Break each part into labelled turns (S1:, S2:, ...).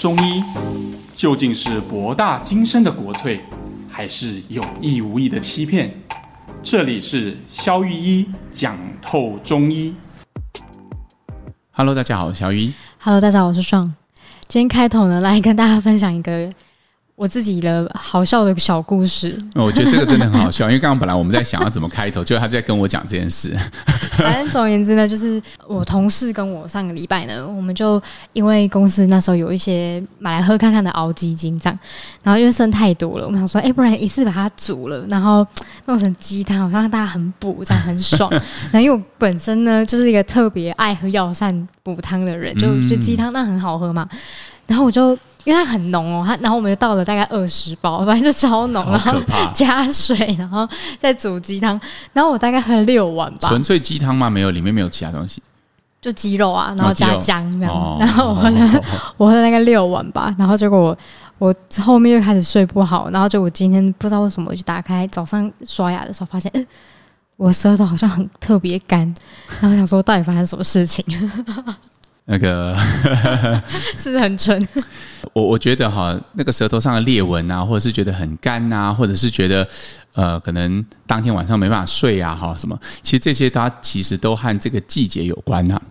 S1: 中医究竟是博大精深的国粹，还是有意无意的欺骗？这里是肖玉一讲透中医。Hello，大家好，我是肖玉医。
S2: Hello，大家好，我是爽。今天开头呢，来跟大家分享一个。我自己的好笑的小故事，
S1: 我觉得这个真的很好笑，因为刚刚本来我们在想要怎么开头，就是他在跟我讲这件事。
S2: 反正总而言之呢，就是我同事跟我上个礼拜呢，我们就因为公司那时候有一些买来喝看看的熬鸡精这样，然后因为剩太多了，我们想说，哎，不然一次把它煮了，然后弄成鸡汤，好像大家很补，这样很爽。然后因为我本身呢，就是一个特别爱喝药膳补汤的人，就就鸡汤那很好喝嘛，然后我就。因为它很浓哦，它然后我们就倒了大概二十包，反正就超浓，然后加水，然后再煮鸡汤，然后我大概喝了六碗吧。
S1: 纯粹鸡汤吗？没有，里面没有其他东西，
S2: 就鸡肉啊，然后加姜这样，哦、然后我喝了、哦、我喝了大概六碗吧，然后结果我我后面又开始睡不好，然后就我今天不知道为什么我就打开早上刷牙的时候发现，嗯，我舌头好像很特别干，然后想说到底发生什么事情。
S1: 那个
S2: 是不是很蠢？
S1: 我我觉得哈，那个舌头上的裂纹啊，或者是觉得很干啊，或者是觉得呃，可能当天晚上没办法睡啊，哈，什么？其实这些它其实都和这个季节有关哈、啊。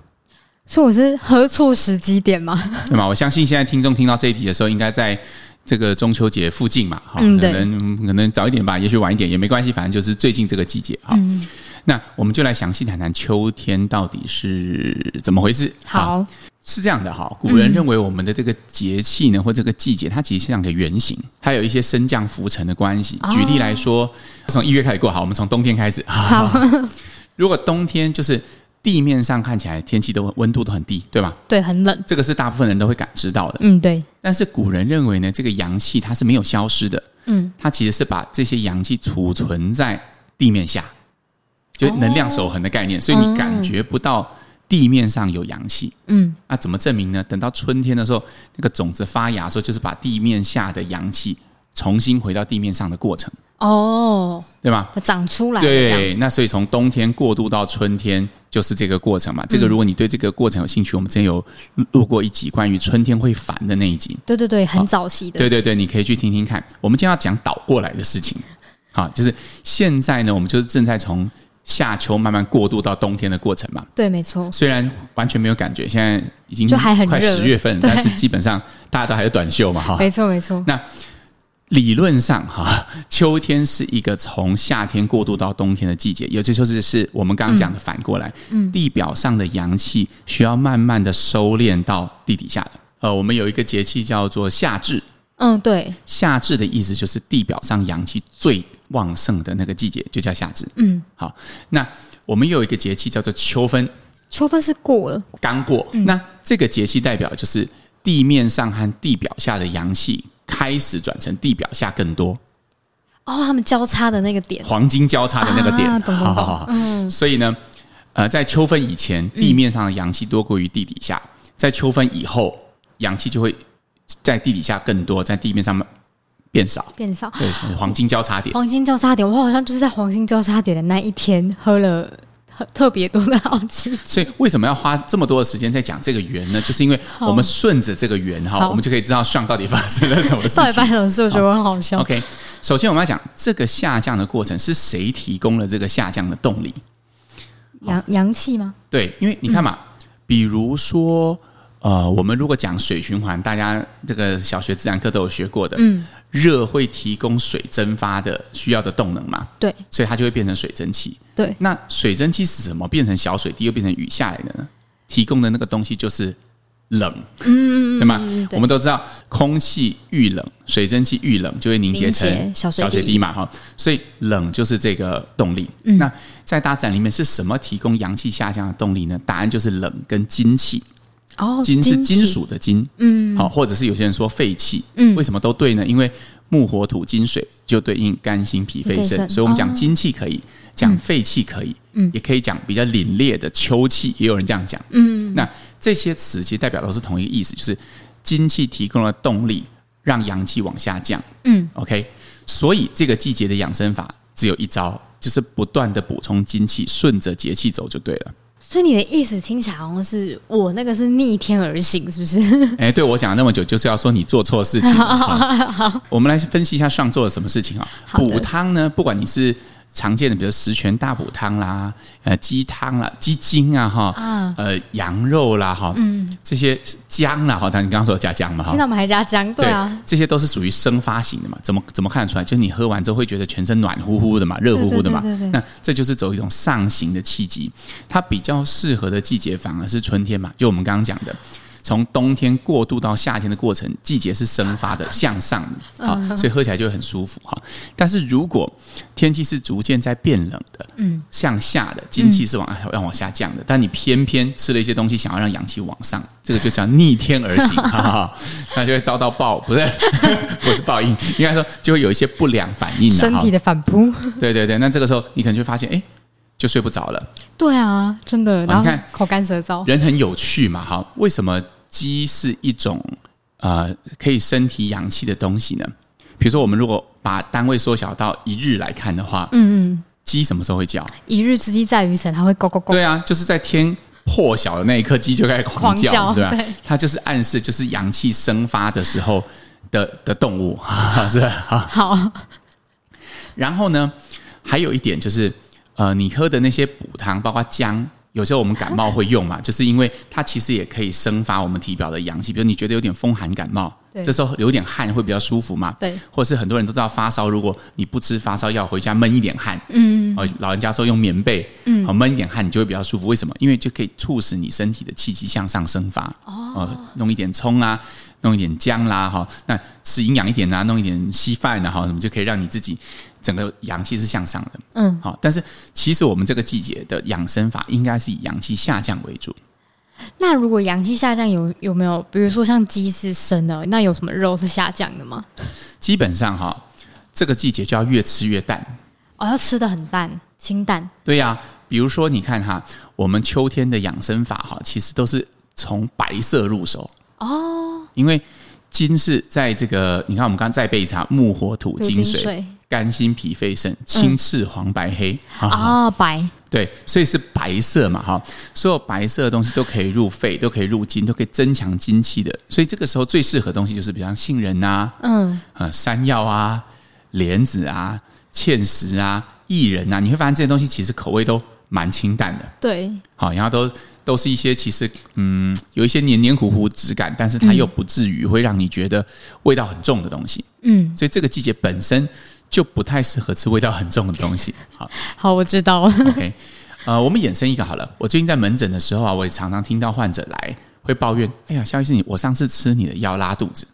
S2: 所以我是喝错时机点吗？
S1: 对吗？我相信现在听众听到这一集的时候，应该在这个中秋节附近嘛，哈、
S2: 嗯，
S1: 可能可能早一点吧，也许晚一点也没关系，反正就是最近这个季节哈。嗯那我们就来详细谈谈秋天到底是怎么回事。
S2: 好，
S1: 是这样的哈。古人认为我们的这个节气呢，或这个季节，它其实像个圆形，它有一些升降浮沉的关系。举例来说，从一月开始过，好，我们从冬天开始。好，如果冬天就是地面上看起来天气都温度都很低，对吧？
S2: 对，很冷。
S1: 这个是大部分人都会感知到的。
S2: 嗯，对。
S1: 但是古人认为呢，这个阳气它是没有消失的。嗯，它其实是把这些阳气储存在地面下。就能量守恒的概念，所以你感觉不到地面上有阳气。嗯，那怎么证明呢？等到春天的时候，那个种子发芽的时候，就是把地面下的阳气重新回到地面上的过程。哦，对吧？
S2: 它长出来。
S1: 对，那所以从冬天过渡到春天，就是这个过程嘛。这个如果你对这个过程有兴趣，我们之前有录过一集关于春天会烦的那一集。
S2: 对对对，很早期的。
S1: 对对对，你可以去听听看。我们今天要讲倒过来的事情。好，就是现在呢，我们就是正在从。夏秋慢慢过渡到冬天的过程嘛？
S2: 对，没错。
S1: 虽然完全没有感觉，现在已经快十月份，但是基本上大家都还是短袖嘛，哈。
S2: 没错，没错。
S1: 那理论上哈，秋天是一个从夏天过渡到冬天的季节，也就是是我们刚刚讲的反过来，嗯，地表上的阳气需要慢慢的收敛到地底下的。呃，我们有一个节气叫做夏至。
S2: 嗯，对，
S1: 夏至的意思就是地表上阳气最旺盛的那个季节，就叫夏至。嗯，好，那我们有一个节气叫做秋分，
S2: 秋分是过了，
S1: 刚过。嗯、那这个节气代表就是地面上和地表下的阳气开始转成地表下更多。
S2: 哦，他们交叉的那个点，
S1: 黄金交叉的那个点，
S2: 啊、懂懂懂。好好好
S1: 嗯，所以呢，呃，在秋分以前，地面上的阳气多过于地底下；嗯、在秋分以后，阳气就会。在地底下更多，在地面上面变少，
S2: 变少。
S1: 对，黄金交叉点。
S2: 黄金交叉点，我好像就是在黄金交叉点的那一天喝了特别多的好奇。
S1: 所以为什么要花这么多的时间在讲这个圆呢？就是因为我们顺着这个圆哈，我们就可以知道上到底发生了什么事情。到底发生什么事？我觉得很好笑。OK，首先我们要讲这个下降的过程是谁提供了这个下降的动力？
S2: 阳阳气吗？
S1: 对，因为你看嘛，嗯、比如说。呃，我们如果讲水循环，大家这个小学自然课都有学过的。嗯，热会提供水蒸发的需要的动能嘛？
S2: 对，
S1: 所以它就会变成水蒸气。
S2: 对，
S1: 那水蒸气是什么？变成小水滴又变成雨下来的呢？提供的那个东西就是冷。嗯，对吗？对，我们都知道，空气遇冷，水蒸气遇冷就会凝结成小水滴嘛。哈，所以冷就是这个动力。嗯，那在大自然里面是什么提供阳气下降的动力呢？答案就是冷跟金气。
S2: 哦，
S1: 金是金属。的金，嗯，好，或者是有些人说废气，嗯，为什么都对呢？因为木火土金水就对应肝心脾肺肾，所以我们讲金气可以，讲废气可以，嗯，也可以讲比较凛冽的秋气，也有人这样讲，嗯，那这些词其实代表都是同一个意思，就是金气提供了动力，让阳气往下降，嗯，OK，所以这个季节的养生法只有一招，就是不断的补充金气，顺着节气走就对了。
S2: 所以你的意思听起来好像是我那个是逆天而行，是不是？
S1: 哎、欸，对我讲了那么久，就是要说你做错事情。好，我们来分析一下上做了什么事情啊？补汤呢，不管你是。常见的，比如十全大补汤啦，呃，鸡汤啦，鸡精啊，哈，呃，羊肉啦，哈，嗯，这些姜啦，哈，但你刚刚说加姜嘛，哈，
S2: 听到我们还加姜，对啊，
S1: 这些都是属于生发型的嘛，怎么怎么看得出来？就是你喝完之后会觉得全身暖乎乎的嘛，热乎乎的嘛，那这就是走一种上行的气机，它比较适合的季节反而是春天嘛，就我们刚刚讲的。从冬天过渡到夏天的过程，季节是生发的，向上的，好，所以喝起来就会很舒服哈。但是如果天气是逐渐在变冷的，嗯，向下的，精气是往要往下降的，但你偏偏吃了一些东西，想要让阳气往上，这个就叫逆天而行，哈哈，那就会遭到报，不是 不是报应，应该说就会有一些不良反应，
S2: 身体的反扑。
S1: 对对对，那这个时候你可能就会发现，哎，就睡不着了。
S2: 对啊，真的，然后口干舌燥，
S1: 人很有趣嘛，哈，为什么？鸡是一种呃可以身体阳气的东西呢。比如说，我们如果把单位缩小到一日来看的话，嗯嗯，鸡什么时候会叫？
S2: 一日之计在于晨，它会咕咕咕。
S1: 对啊，就是在天破晓的那一刻，鸡就开始狂叫，狂叫对吧？对，它就是暗示就是阳气生发的时候的的动物，是吧？
S2: 好。
S1: 然后呢，还有一点就是，呃，你喝的那些补汤，包括姜。有时候我们感冒会用嘛，就是因为它其实也可以生发我们体表的阳气。比如你觉得有点风寒感冒，这时候流点汗会比较舒服嘛。对，或者是很多人都知道发烧，如果你不吃发烧药，回家闷一点汗，嗯，哦，老人家说用棉被，嗯，好闷一点汗，你就会比较舒服。为什么？因为就可以促使你身体的气机向上生发。哦，弄一点葱啊，弄一点姜啦，哈，那吃营养一点啊，弄一点稀饭啊，哈，什么就可以让你自己。整个阳气是向上的，嗯，好，但是其实我们这个季节的养生法应该是以阳气下降为主。
S2: 那如果阳气下降有有没有，比如说像鸡是生的，那有什么肉是下降的吗？
S1: 基本上哈，这个季节就要越吃越淡，
S2: 哦，要吃的很淡，清淡。
S1: 对呀，比如说你看哈，我们秋天的养生法哈，其实都是从白色入手哦，因为金是在这个，你看我们刚刚再背一场木火土金水。肝心脾肺肾，青赤黄白黑
S2: 啊，白。
S1: 对，所以是白色嘛哈，所有白色的东西都可以入肺，都可以入筋，都可以增强精气的。所以这个时候最适合的东西就是，比方杏仁啊，嗯，呃，山药啊，莲子啊，芡实啊，薏仁啊，你会发现这些东西其实口味都蛮清淡的，
S2: 对，
S1: 好，然后都都是一些其实嗯有一些黏黏糊糊质感，但是它又不至于会让你觉得味道很重的东西，嗯，所以这个季节本身。就不太适合吃味道很重的东西。好，
S2: 好，我知道了。
S1: OK，呃，我们衍生一个好了。我最近在门诊的时候啊，我也常常听到患者来会抱怨：“哎呀，肖医师，你我上次吃你的药拉肚子。”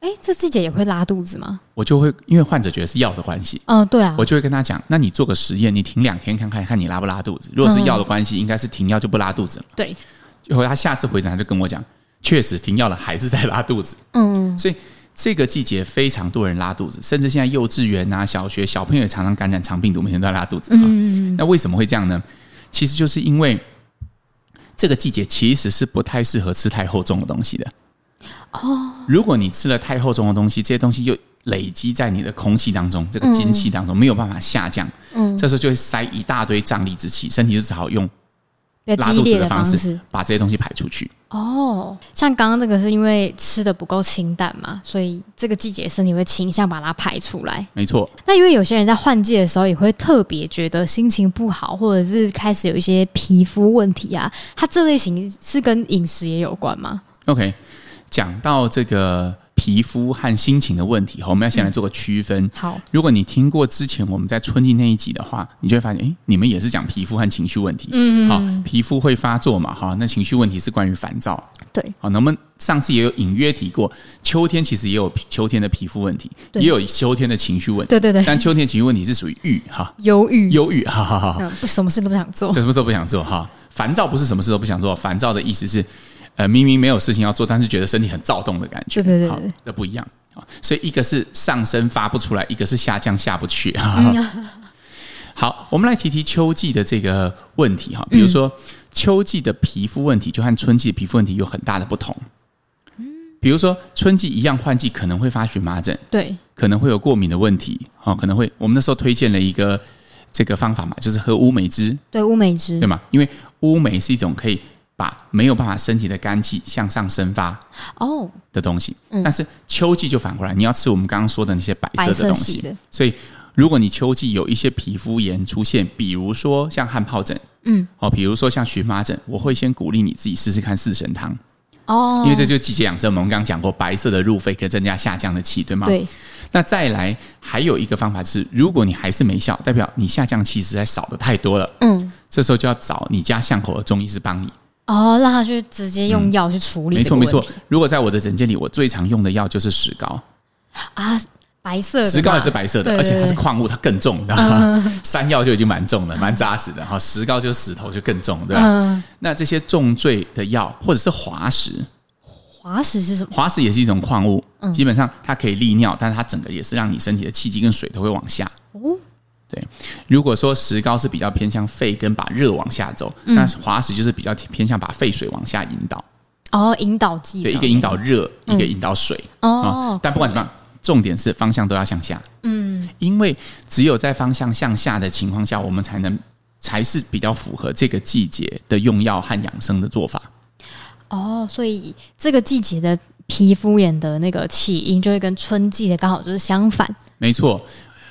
S2: 哎，这季节也会拉肚子吗？
S1: 我就会因为患者觉得是药的关系。
S2: 嗯，对啊。
S1: 我就会跟他讲：“那你做个实验，你停两天看看，看你拉不拉肚子。如果是药的关系，应该是停药就不拉肚子了。”
S2: 对。
S1: 结果他下次回诊，他就跟我讲：“确实停药了，还是在拉肚子。”嗯，所以。这个季节非常多人拉肚子，甚至现在幼稚园啊、小学小朋友也常常感染肠病毒，每天都在拉肚子。嗯，那为什么会这样呢？其实就是因为这个季节其实是不太适合吃太厚重的东西的。哦，如果你吃了太厚重的东西，这些东西就累积在你的空气当中，这个精气当中没有办法下降。嗯，这时候就会塞一大堆胀力之气，身体就只好用。拉肚子的方式，把这些东西排出去。
S2: 哦，像刚刚那个是因为吃的不够清淡嘛，所以这个季节身体会倾向把它排出来。
S1: 没错。
S2: 那因为有些人在换季的时候也会特别觉得心情不好，或者是开始有一些皮肤问题啊，它这类型是跟饮食也有关吗
S1: ？OK，讲到这个。皮肤和心情的问题，我们要先来做个区分。嗯、好，如果你听过之前我们在春季那一集的话，你就会发现，哎，你们也是讲皮肤和情绪问题。嗯嗯，好，皮肤会发作嘛？哈，那情绪问题是关于烦躁。
S2: 对，
S1: 好，那我们上次也有隐约提过，秋天其实也有秋天的皮肤问题，也有秋天的情绪问题。
S2: 对对对，
S1: 但秋天情绪问题是属于郁哈，
S2: 忧郁，
S1: 忧郁，哈哈哈。
S2: 什么事都不想做，
S1: 什么事都不想做哈。烦躁不是什么事都不想做，烦躁的意思是，呃，明明没有事情要做，但是觉得身体很躁动的感
S2: 觉。对对对，
S1: 那不一样啊。所以一个是上升发不出来，一个是下降下不去。嗯、好，我们来提提秋季的这个问题哈，比如说秋季的皮肤问题就和春季的皮肤问题有很大的不同。比如说春季一样换季可能会发荨麻疹，
S2: 对，
S1: 可能会有过敏的问题，可能会我们那时候推荐了一个这个方法嘛，就是喝乌梅汁。
S2: 对，乌梅汁，
S1: 对吗？因为乌梅是一种可以把没有办法升起的肝气向上生发哦的东西。哦嗯、但是秋季就反过来，你要吃我们刚刚说的那些白色的东西。所以，如果你秋季有一些皮肤炎出现，比如说像汗疱疹，嗯，哦，比如说像荨麻疹，我会先鼓励你自己试试看四神汤。哦，因为这就是季节养生。我们刚刚讲过，白色的入肺可以增加下降的气，对吗？对。那再来还有一个方法是，如果你还是没效，代表你下降气实在少的太多了。嗯。这时候就要找你家巷口的中医师帮你。哦，让他去直接用药去处理、嗯。没错没错。如果在我的诊间里，我最常用的药就是石膏。啊，白色的。石膏也是白色的，而且它是矿物，它更重，你知道吗？嗯、山药就已经蛮重的，蛮扎实的。哈，石膏就是石头，就更重，对吧？嗯那这些重罪的药，或者是滑石，滑石是什么？滑石也是一种矿物，嗯、基本上它可以利尿，但是它整个也是让你身体的气机跟水都会往下。哦，对。如果说石膏是比较偏向肺跟把热往下走，嗯、那滑石就是比较偏向把肺水往下引导。哦，引导剂。对，一个引导热，嗯、一个引导水。哦。但不管怎么样，重点是方向都要向下。嗯。因为只有在方向向下的情况下，我们才能。才是比较符合这个季节的用药和养生的做法。哦，所以这个季节的皮肤炎的那个起因就会跟春季的刚好就是相反。没错，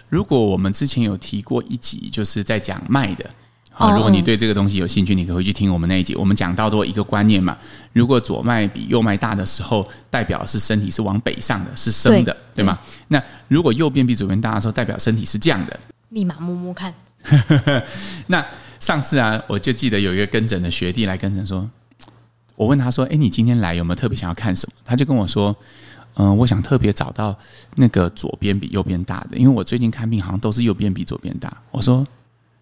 S1: 如果我们之前有提过一集，就是在讲脉的。好，如果你对这个东西有兴趣，你可以回去听我们那一集。我们讲到多一个观念嘛，如果左脉比右脉大的时候，代表是身体是往北上的，是升的，对，对吗？那如果右边比左边大的时候，代表身体是降的。立马摸摸看。那上次啊，我就记得有一个跟诊的学弟来跟诊说，我问他说：“哎，你今天来有没有特别想要看什么？”他就跟我说：“嗯、呃，我想特别找到那个左边比右边大的，因为我最近看病好像都是右边比左边大。”我说：“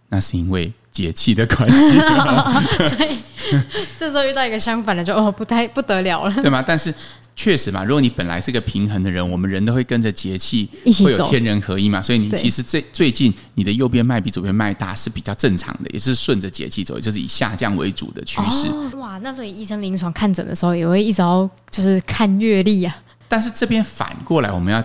S1: 那是因为节气的关系。”所以这时候遇到一个相反的就，哦，不太不得了了，对吗？但是。确实嘛，如果你本来是个平衡的人，我们人都会跟着节气会有天人合一嘛，所以你其实最最近你的右边脉比左边脉大是比较正常的，也是顺着节气走，也就是以下降为主的趋势。哦、哇，那所以医生临床看诊的时候也会一直要就是看月历啊。但是这边反过来，我们要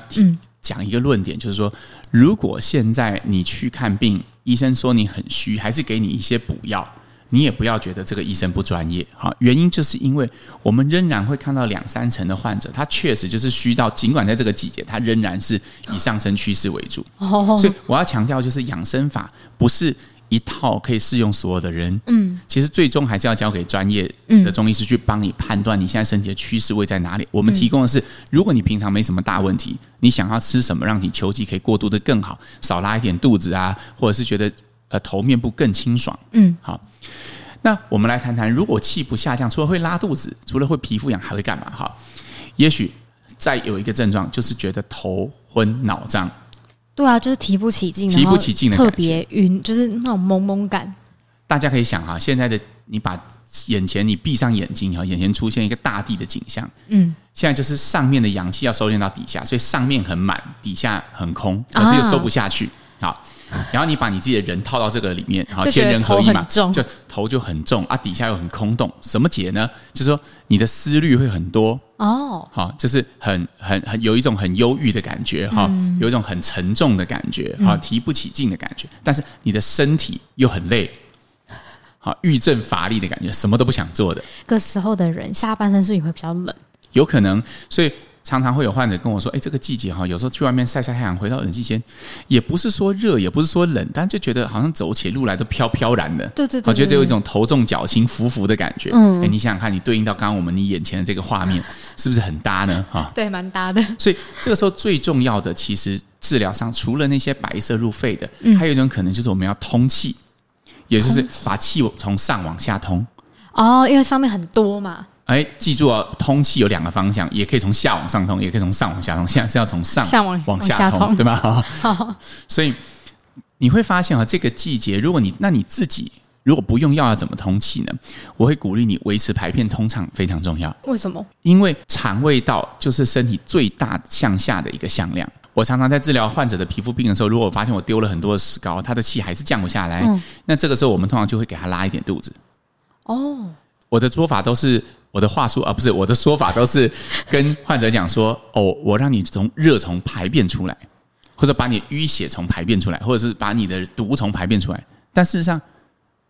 S1: 讲一个论点，就是说，如果现在你去看病，医生说你很虚，还是给你一些补药。你也不要觉得这个医生不专业，哈，原因就是因为我们仍然会看到两三成的患者，他确实就是虚到，尽管在这个季节，他仍然是以上升趋势为主。所以我要强调，就是养生法不是一套可以适用所有的人。嗯，其实最终还是要交给专业的中医师去帮你判断你现在身体的趋势位在哪里。我们提供的是，如果你平常没什么大问题，你想要吃什么让你秋季可以过渡的更好，少拉一点肚子啊，或者是觉得。呃，头面部更清爽。嗯，好。那我们来谈谈，如果气不下降，除了会拉肚子，除了会皮肤痒，还会干嘛？哈，也许再有一个症状，就是觉得头昏脑胀。对啊，就是提不起劲，提不起劲的特别晕，就是那种懵懵感。大家可以想哈，现在的你把眼前你闭上眼睛，然后眼前出现一个大地的景象。嗯，现在就是上面的阳气要收敛到底下，所以上面很满，底下很空，可是又收不下去。啊、好。然后你把你自己的人套到这个里面，然后天人合一嘛，就，就头就很重啊，底下又很空洞，什么解呢？就是说你的思虑会很多哦，好，就是很很很有一种很忧郁的感觉哈，有一种很沉重的感觉哈，提不起劲的感觉，但是你的身体又很累，好，郁症乏力的感觉，什么都不想做的。这个时候的人下半身是不是也会比较冷？有可能，所以。常常会有患者跟我说：“哎，这个季节哈，有时候去外面晒晒太阳，回到冷气间，也不是说热，也不是说冷，但就觉得好像走起路来都飘飘然的。对对对，我觉得有一种头重脚轻、浮浮的感觉。嗯，哎，你想想看，你对应到刚刚我们你眼前的这个画面，是不是很搭呢？哈，对，蛮搭的。所以这个时候最重要的，其实治疗上除了那些白色入肺的，还有一种可能就是我们要通气，也就是把气从上往下通。哦，因为上面很多嘛。”哎，记住哦，通气有两个方向，也可以从下往上通，也可以从上往下通。现在是要从上往往下通，对吧？好，所以你会发现啊，这个季节，如果你那你自己如果不用药，要怎么通气呢？我会鼓励你维持排便通畅，非常重要。为什么？因为肠胃道就是身体最大向下的一个向量。我常常在治疗患者的皮肤病的时候，如果我发现我丢了很多的石膏，他的气还是降不下来，嗯、那这个时候我们通常就会给他拉一点肚子。哦，我的做法都是。我的话术啊，不是我的说法，都是跟患者讲说：“哦，我让你从热从排便出来，或者把你淤血从排便出来，或者是把你的毒从排便出来。但事实上，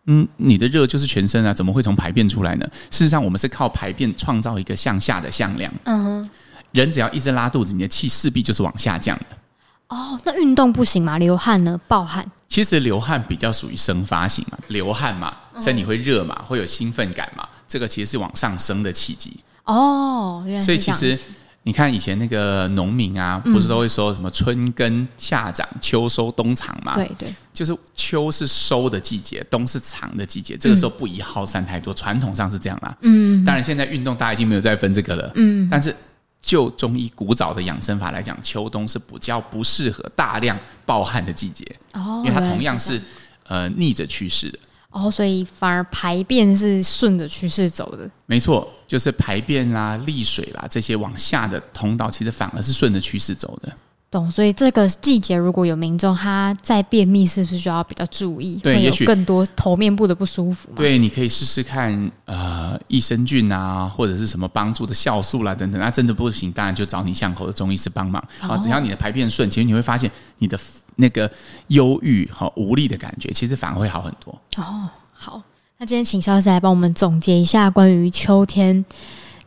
S1: 嗯，你的热就是全身啊，怎么会从排便出来呢？事实上，我们是靠排便创造一个向下的向量。嗯哼，人只要一直拉肚子，你的气势必就是往下降的。
S2: 哦，那运动不行吗？流汗呢？暴汗？
S1: 其实流汗比较属于生发型嘛，流汗嘛，身体会热嘛，会有兴奋感嘛，这个其实是往上升的契机。
S2: 哦，原来
S1: 所以其实你看以前那个农民啊，不是都会说什么春耕夏长秋收冬藏嘛？
S2: 对对，
S1: 就是秋是收的季节，冬是藏的季节，这个时候不宜耗散太多，传统上是这样啦。嗯，当然现在运动大家已经没有再分这个了。嗯，但是。就中医古早的养生法来讲，秋冬是比较不适合大量暴汗的季节哦，因为它同样是呃逆着趋势的
S2: 哦，所以反而排便是顺着趋势走的。
S1: 没错，就是排便啦、利水啦这些往下的通道，其实反而是顺着趋势走的。
S2: 懂，所以这个季节如果有民众他在便秘，是不是就要比较注意？
S1: 对，也许
S2: 更多头面部的不舒服。
S1: 对，你可以试试看，呃，益生菌啊，或者是什么帮助的酵素啦、啊，等等。那真的不行，当然就找你巷口的中医师帮忙啊。只要你的排便顺，其实你会发现你的那个忧郁和无力的感觉，其实反而会好很多。
S2: 哦，好，那今天请萧医师来帮我们总结一下关于秋天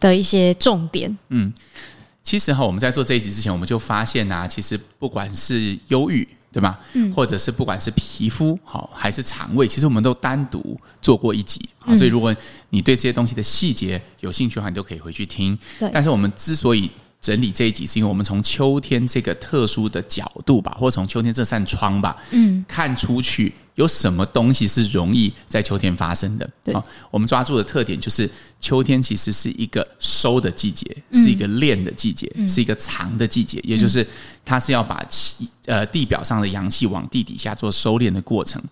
S2: 的一些重点。
S1: 嗯。其实哈，我们在做这一集之前，我们就发现呐，其实不管是忧郁，对吗？嗯，或者是不管是皮肤好，还是肠胃，其实我们都单独做过一集。所以如果你对这些东西的细节有兴趣的话，你都可以回去听。对。但是我们之所以整理这一集，是因为我们从秋天这个特殊的角度吧，或者从秋天这扇窗吧，嗯，看出去。有什么东西是容易在秋天发生的？对，我们抓住的特点就是秋天其实是一个收的季节，是一个练的季节，是一个藏的季节，也就是它是要把气呃地表上的阳气往地底下做收敛的过程。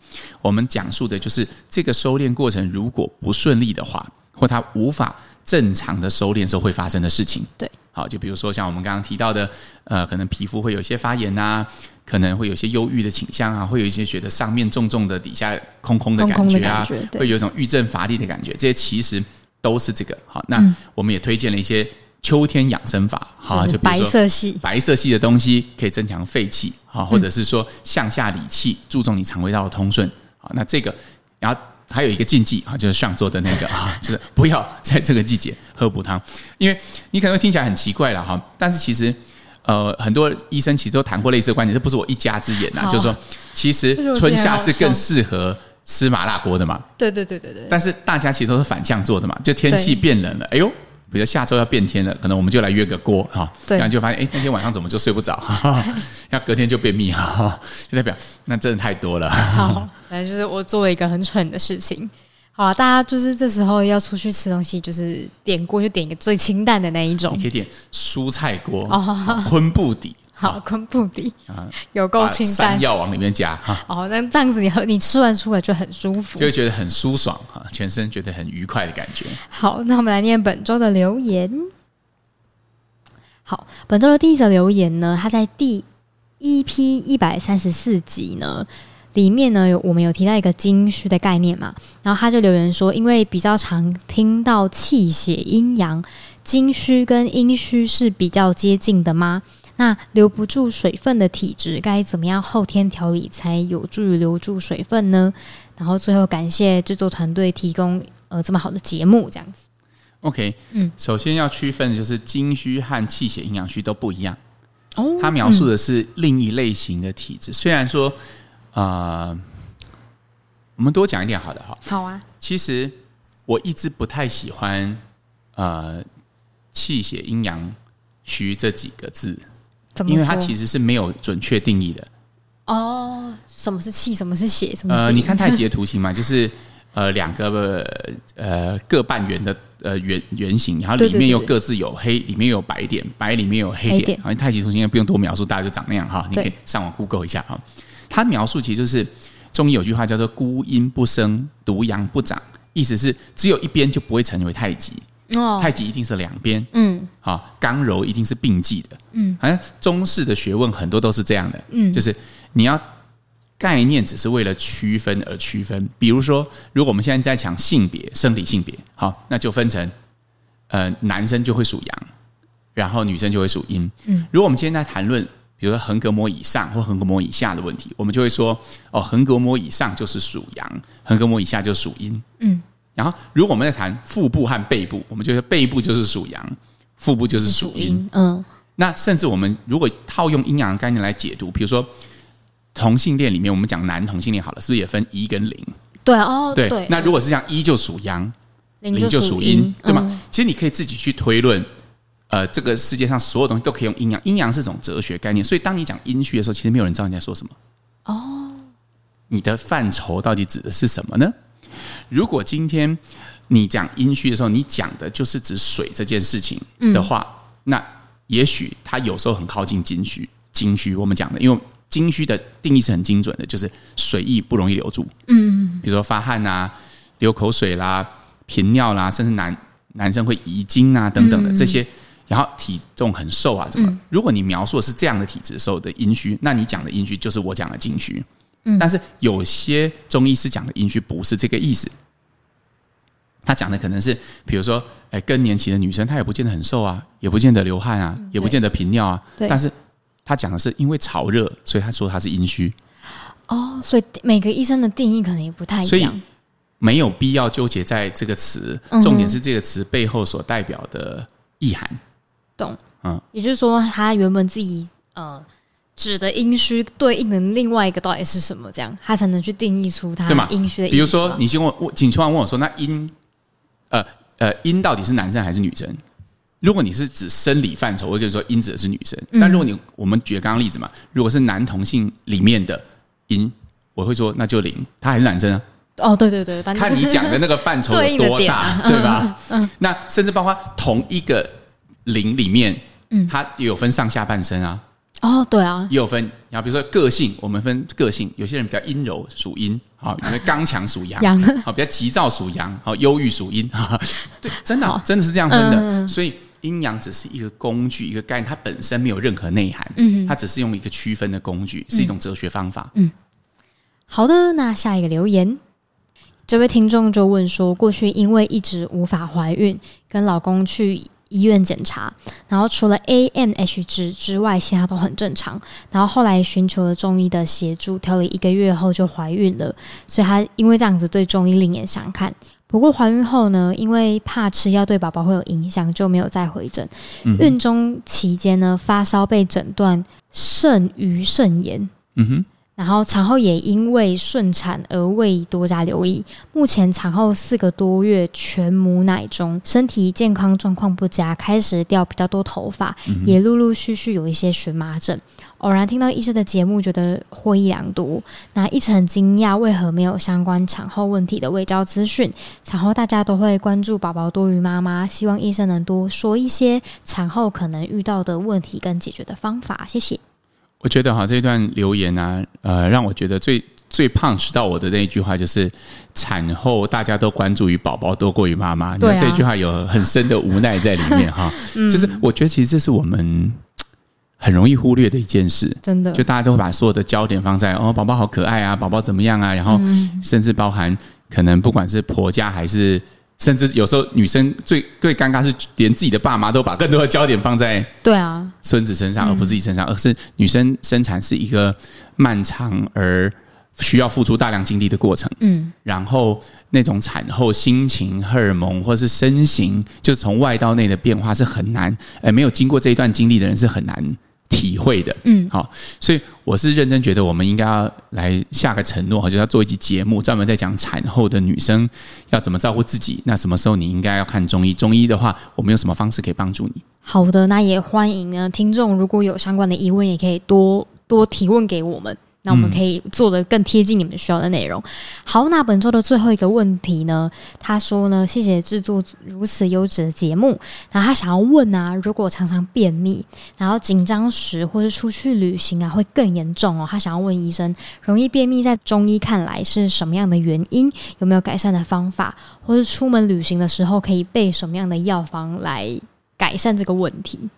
S1: 我们讲述的就是这个收敛过程，如果不顺利的话，或它无法正常的收敛时候会发生的事情。对，好，就比如说像我们刚刚提到的，呃，可能皮肤会有一些发炎呐。可能会有些忧郁的倾向啊，会有一些觉得上面重重的，底下空空的感觉啊，会有一种郁症乏力的感觉，这些其实都是这个。好，那我们也推荐了一些秋天养生法，好，就比如说白色系白色系的东西可以增强肺气，好，或者是说向下理气，注重你肠胃道的通顺。好，那这个，然后还有一个禁忌啊，就是上座的那个啊，就是不要在这个季节喝补汤，因为你可能会听起来很奇怪了哈，但是其实。呃，很多医生其实都谈过类似的观点，这不是我一家之言呐、啊，就是说，其实春夏是更适合吃麻辣锅的嘛。对对对对对。但是大家其实都是反向做的嘛，就天气变冷了，哎呦，比如下周要变天了，可能我们就来约个锅哈，然后就发现，哎，那天晚上怎么就睡不着，要隔天就便秘哈，就代表那真的太多了。
S2: 好，反正就是我做了一个很蠢的事情。好了，大家就是这时候要出去吃东西，就是点锅就点一个最清淡的那一种。
S1: 你可以点蔬菜锅哦，昆布底。
S2: 好，昆布底啊，有够清淡。
S1: 山药往里面加哈。
S2: 哦，那这样子你喝，你吃完出来就很舒服，
S1: 就会觉得很舒爽哈，全身觉得很愉快的感觉。
S2: 好，那我们来念本周的留言。好，本周的第一则留言呢，它在第一批一百三十四集呢。里面呢，有我们有提到一个金虚的概念嘛，然后他就留言说，因为比较常听到气血阴阳，金虚跟阴虚是比较接近的吗？那留不住水分的体质该怎么样后天调理才有助于留住水分呢？然后最后感谢制作团队提供呃这么好的节目，这样子。
S1: OK，嗯，首先要区分的就是经虚和气血阴阳虚都不一样哦，他描述的是另一类型的体质，嗯、虽然说。啊、呃，我们多讲一点好的哈。
S2: 好啊。
S1: 其实我一直不太喜欢呃气血阴阳虚这几个字，因为它其实是没有准确定义的。
S2: 哦，什么是气？什么是血？什么是？
S1: 呃，你看太极的图形嘛，就是呃两个呃各半圆的呃圆圆形，然后里面又各自有黑，里面有白点，白里面有黑点。好像太极图形不用多描述，大家就长那样哈。你可以上网 Google 一下哈。他描述其实就是中医有句话叫做“孤阴不生，独阳不长”，意思是只有一边就不会成为太极。哦，太极一定是两边。嗯，好，刚柔一定是并济的。嗯，好像中式的学问很多都是这样的。嗯，就是你要概念只是为了区分而区分。比如说，如果我们现在在讲性别、生理性别，好，那就分成呃男生就会属阳，然后女生就会属阴。嗯，如果我们今天在谈论。比如说横膈膜以上或横膈膜以下的问题，我们就会说哦，横膈膜以上就是属阳，横膈膜以下就属阴。嗯，然后如果我们在谈腹部和背部，我们就说背部就是属阳，腹部就是属阴。嗯，那甚至我们如果套用阴阳概念来解读，比如说同性恋里面，我们讲男同性恋好了，是不是也分一跟零？
S2: 对哦，
S1: 对。对那如果是这样，一就属阳，零就属阴，对吗？其实你可以自己去推论。呃，这个世界上所有东西都可以用阴阳，阴阳是一种哲学概念，所以当你讲阴虚的时候，其实没有人知道你在说什么。哦，你的范畴到底指的是什么呢？如果今天你讲阴虚的时候，你讲的就是指水这件事情的话，嗯、那也许它有时候很靠近金虚。金虚我们讲的，因为精虚的定义是很精准的，就是水液不容易留住。嗯，比如说发汗啊、流口水啦、频尿啦，甚至男男生会遗精啊等等的这些。然后体重很瘦啊，怎么？如果你描述的是这样的体质时候的阴虚，那你讲的阴虚就是我讲的精虚。嗯，但是有些中医师讲的阴虚不是这个意思，他讲的可能是，比如说，哎，更年期的女生她也不见得很瘦啊，也不见得流汗啊，也不见得频尿啊。对。但是他讲的是因为潮热，所以他说他是阴虚。
S2: 哦，所以每个医生的定义可能也不太一样。所以
S1: 没有必要纠结在这个词，重点是这个词背后所代表的意涵。
S2: 懂，嗯，也就是说，他原本自己呃指的阴虚对应的另外一个到底是什么？这样他才能去定义出他阴虚的意思。
S1: 比如说，你先问我，请突然问我说，那阴呃呃阴到底是男生还是女生？如果你是指生理范畴，我会跟你说阴指的是女生。但如果你我们举刚刚例子嘛，如果是男同性里面的阴，我会说那就零，他还是男生啊。
S2: 哦，对对对，
S1: 看你讲的那个范畴有多大，对吧？嗯，那甚至包括同一个。零里面，嗯，它也有分上下半身啊。
S2: 哦，对啊，
S1: 也有分。然后比如说个性，我们分个性，有些人比较阴柔，属阴；好，因为刚强属阳；阳，好，比较急躁属阳；好，忧郁属阴。对，真的，真的是这样分的。所以阴阳只是一个工具，一个概念，它本身没有任何内涵。嗯，它只是用一个区分的工具，是一种哲学方法。嗯，
S2: 好的，那下一个留言，这位听众就问说：过去因为一直无法怀孕，跟老公去。医院检查，然后除了 AMH 值之外，其他都很正常。然后后来寻求了中医的协助，调理一个月后就怀孕了。所以她因为这样子对中医另眼相看。不过怀孕后呢，因为怕吃药对宝宝会有影响，就没有再回诊。嗯、孕中期间呢，发烧被诊断肾盂肾炎。嗯哼。然后产后也因为顺产而未多加留意。目前产后四个多月，全母奶中，身体健康状况不佳，开始掉比较多头发，嗯、也陆陆续续有一些荨麻疹。偶然听到医生的节目，觉得获益良多。那一直很惊讶，为何没有相关产后问题的卫教资讯？产后大家都会关注宝宝多于妈妈，希望医生能多说一些产后可能遇到的问题跟解决的方法。谢谢。
S1: 我觉得哈，这段留言啊，呃，让我觉得最最 punch 到我的那一句话就是：产后大家都关注于宝宝多过于妈妈。对啊，这句话有很深的无奈在里面哈。就是我觉得其实这是我们很容易忽略的一件事。真的，就大家都会把所有的焦点放在哦，宝宝好可爱啊，宝宝怎么样啊，然后甚至包含可能不管是婆家还是。甚至有时候女生最最尴尬是连自己的爸妈都把更多的焦点放在对啊孙子身上，而不是自己身上，而是女生生产是一个漫长而需要付出大量精力的过程。嗯，然后那种产后心情、荷尔蒙或是身形，就是从外到内的变化是很难，呃，没有经过这一段经历的人是很难。体会的，嗯，好，所以我是认真觉得，我们应该要来下个承诺，好，就要做一集节目，专门在讲产后的女生要怎么照顾自己。那什么时候你应该要看中医？中医的话，我们有什么方式可以帮助你？
S2: 好的，那也欢迎呢，听众如果有相关的疑问，也可以多多提问给我们。那我们可以做的更贴近你们需要的内容。好，那本周的最后一个问题呢？他说呢，谢谢制作如此优质的节目。然后他想要问啊，如果常常便秘，然后紧张时或是出去旅行啊，会更严重哦。他想要问医生，容易便秘在中医看来是什么样的原因？有没有改善的方法？或是出门旅行的时候可以备什么样的药方来改善这个问题？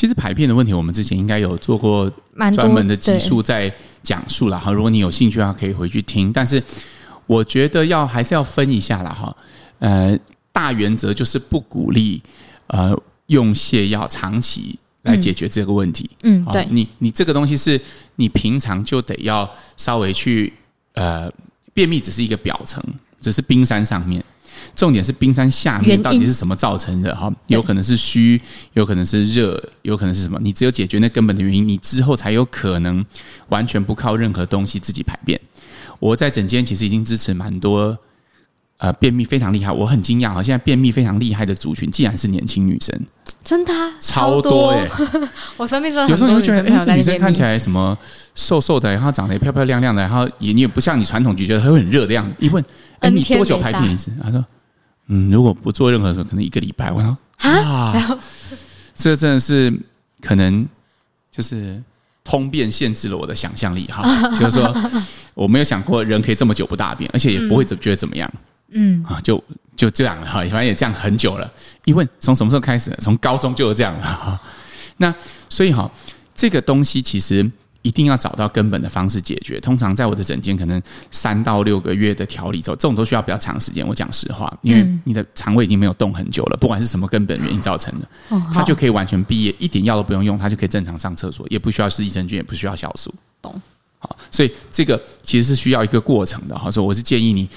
S1: 其实排便的问题，我们之前应该有做过专门的集数在讲述了哈。如果你有兴趣的话，可以回去听。但是我觉得要还是要分一下了哈。呃，大原则就是不鼓励呃用泻药长期来解决这个问题。
S2: 嗯，对，
S1: 你你这个东西是你平常就得要稍微去呃，便秘只是一个表层，只是冰山上面。重点是冰山下面到底是什么造成的？哈，有可能是虚，有可能是热，有可能是什么？你只有解决那根本的原因，你之后才有可能完全不靠任何东西自己排便。我在整间其实已经支持蛮多，呃，便秘非常厉害，我很惊讶啊！现在便秘非常厉害的族群，竟然是年轻女生，
S2: 真的、啊、
S1: 超多哎！
S2: 我身边真的
S1: 有时候你会觉得，哎、欸，这女生看起来什么瘦瘦的，然后长得也漂漂亮亮的，然后也你也不像你传统就觉得她会很热的样子。一问，哎、欸，你多久排便一次？他说。嗯，如果不做任何事，可能一个礼拜。我说啊，这真的是可能就是通便限制了我的想象力哈。就是说，我没有想过人可以这么久不大便，而且也不会怎觉得怎么样。嗯啊，就就这样了哈，反正也这样很久了。一问从什么时候开始？从高中就有这样了哈。那所以哈，这个东西其实。一定要找到根本的方式解决。通常在我的诊间，可能三到六个月的调理之后，这种都需要比较长时间。我讲实话，因为你的肠胃已经没有动很久了，不管是什么根本原因造成的，它就可以完全毕业，一点药都不用用，它就可以正常上厕所，也不需要吃益生菌，也不需要酵素。懂？好，所以这个其实是需要一个过程的。哈，所以我是建议你。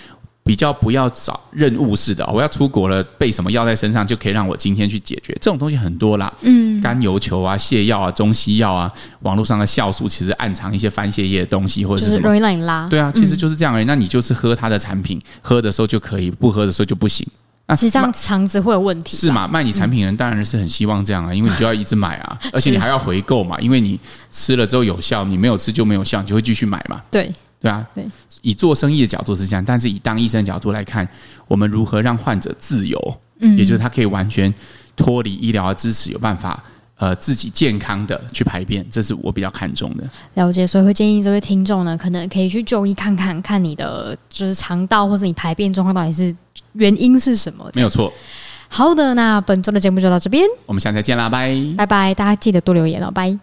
S1: 比较不要找任务式的，我要出国了，备什么药在身上就可以让我今天去解决。这种东西很多啦，嗯，甘油球啊、泻药啊、中西药啊，网络上的酵素其实暗藏一些番泻叶的东西或者是什么，
S2: 容易让你拉。
S1: 对啊，其实就是这样而已。那你就是喝它的产品，喝的时候就可以，不喝的时候就不行。那
S2: 其实这样肠子会有问题，
S1: 是嘛？卖你产品的人当然是很希望这样啊，因为你就要一直买啊，而且你还要回购嘛，因为你吃了之后有效，你没有吃就没有效，你就会继续买嘛。
S2: 对。
S1: 对啊，对，以做生意的角度是这样，但是以当医生的角度来看，我们如何让患者自由，嗯，也就是他可以完全脱离医疗的支持，有办法呃自己健康的去排便，这是我比较看重的。
S2: 了解，所以会建议这位听众呢，可能可以去就医看看，看你的就是肠道或是你排便状况到底是原因是什么。
S1: 没有错。
S2: 好的，那本周的节目就到这边，
S1: 我们下次再见啦，拜
S2: 拜拜，大家记得多留言哦，拜。